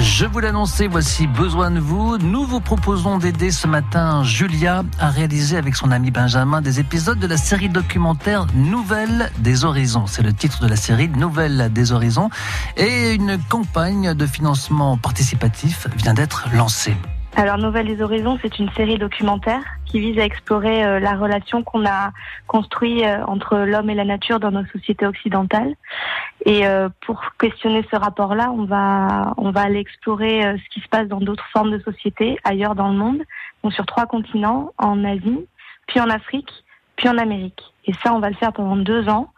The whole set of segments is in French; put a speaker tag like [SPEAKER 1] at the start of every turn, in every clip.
[SPEAKER 1] Je vous l'annonçais, voici Besoin de vous. Nous vous proposons d'aider ce matin Julia à réaliser avec son ami Benjamin des épisodes de la série documentaire Nouvelles des Horizons. C'est le titre de la série Nouvelles des Horizons. Et une campagne de financement participatif vient d'être lancée.
[SPEAKER 2] Alors Nouvelles des Horizons, c'est une série documentaire qui vise à explorer euh, la relation qu'on a construite euh, entre l'homme et la nature dans nos sociétés occidentales. Et euh, pour questionner ce rapport-là, on va on va aller explorer ce qui se passe dans d'autres formes de sociétés ailleurs dans le monde, donc sur trois continents, en Asie, puis en Afrique, puis en Amérique. Et ça, on va le faire pendant deux ans.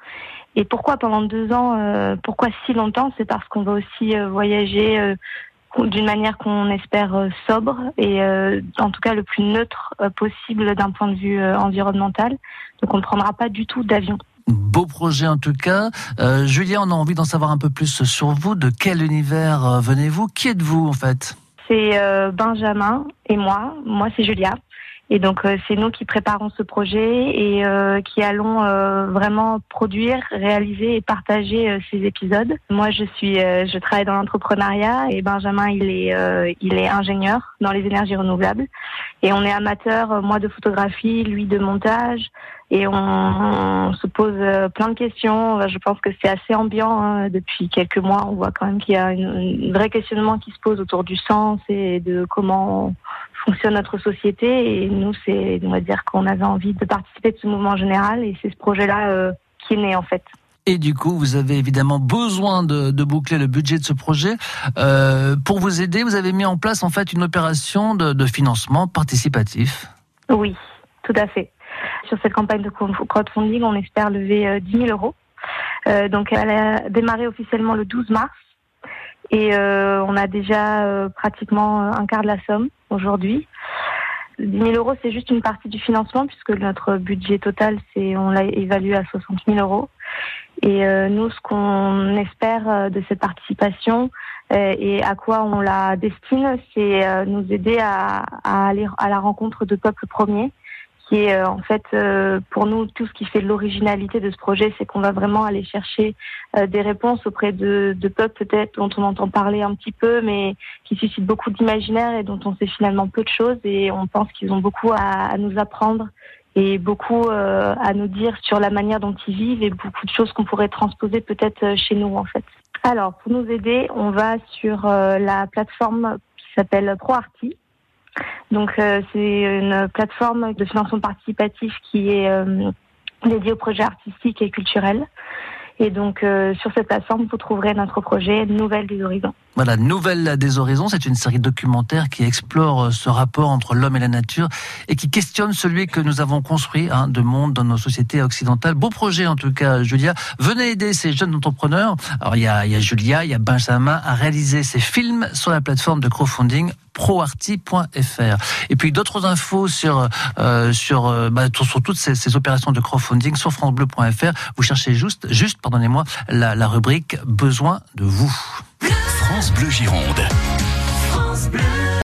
[SPEAKER 2] Et pourquoi pendant deux ans Pourquoi si longtemps? C'est parce qu'on va aussi voyager d'une manière qu'on espère euh, sobre et euh, en tout cas le plus neutre euh, possible d'un point de vue environnemental. Donc on ne prendra pas du tout d'avion.
[SPEAKER 1] Beau projet en tout cas. Euh, Julien, on a envie d'en savoir un peu plus sur vous. De quel univers venez-vous? Qui êtes-vous en fait?
[SPEAKER 2] C'est Benjamin et moi. Moi, c'est Julia. Et donc euh, c'est nous qui préparons ce projet et euh, qui allons euh, vraiment produire, réaliser et partager ces épisodes. Moi je suis, je travaille dans l'entrepreneuriat et Benjamin il est, il est ingénieur dans les énergies renouvelables et on est amateur, moi de photographie, lui de montage et on, se pose plein de questions. Je pense que c'est assez ambiant hein. depuis quelques mois. On voit quand même qu'il y a un vrai questionnement qui se pose autour du sens et de comment fonctionne notre société. Et nous, c'est, on va dire qu'on avait envie de participer de ce mouvement général et c'est ce projet-là euh, qui est né en fait.
[SPEAKER 1] Et du coup, vous avez évidemment besoin de, boucler le budget de ce projet. Euh, pour vous aider, vous avez mis en place en fait une opération de, financement participatif.
[SPEAKER 2] Oui, tout à fait. Sur cette campagne de crowdfunding, on espère lever 10 euh, 000 euros. donc, elle a démarré officiellement le 12 mars et on a déjà pratiquement un quart de la somme aujourd'hui. 10 000 euros, c'est juste une partie du financement puisque notre budget total, c'est on l'a évalué à 60 000 euros. Et euh, nous, ce qu'on espère euh, de cette participation euh, et à quoi on la destine, c'est nous aider à, à, aller à la rencontre de peuples premiers qui est euh, en fait euh, pour nous tout ce qui fait l'originalité de ce projet, c'est qu'on va vraiment aller chercher euh, des réponses auprès de, de peuples peut-être dont on entend parler un petit peu, mais qui suscitent beaucoup d'imaginaire et dont on sait finalement peu de choses et on pense qu'ils ont beaucoup à, à, nous apprendre et beaucoup à nous dire sur la manière dont ils vivent et beaucoup de choses qu'on pourrait transposer peut-être chez nous en fait. Alors pour nous aider, on va sur la plateforme qui s'appelle ProArty donc euh, c'est une plateforme de financement participatif qui est euh, dédiée aux projets artistiques et culturels. Et donc, euh, sur cette plateforme, vous trouverez notre projet Nouvelle des Horizons.
[SPEAKER 1] Voilà, Nouvelle des Horizons, c'est une série documentaire qui explore ce rapport entre l'homme et la nature et qui questionne celui que nous avons construit hein, de monde dans nos sociétés occidentales. Beau projet en tout cas, Julia. Venez aider ces jeunes entrepreneurs. Alors, il y a, y a Julia, il y a Benjamin à réaliser ces films sur la plateforme de crowdfunding proarty.fr. Et puis d'autres infos sur euh, euh, bah, toutes ces, opérations de crowdfunding sur francebleu.fr. Vous cherchez juste juste pardonnez-moi la, la rubrique besoin de vous.
[SPEAKER 3] France Bleu Gironde.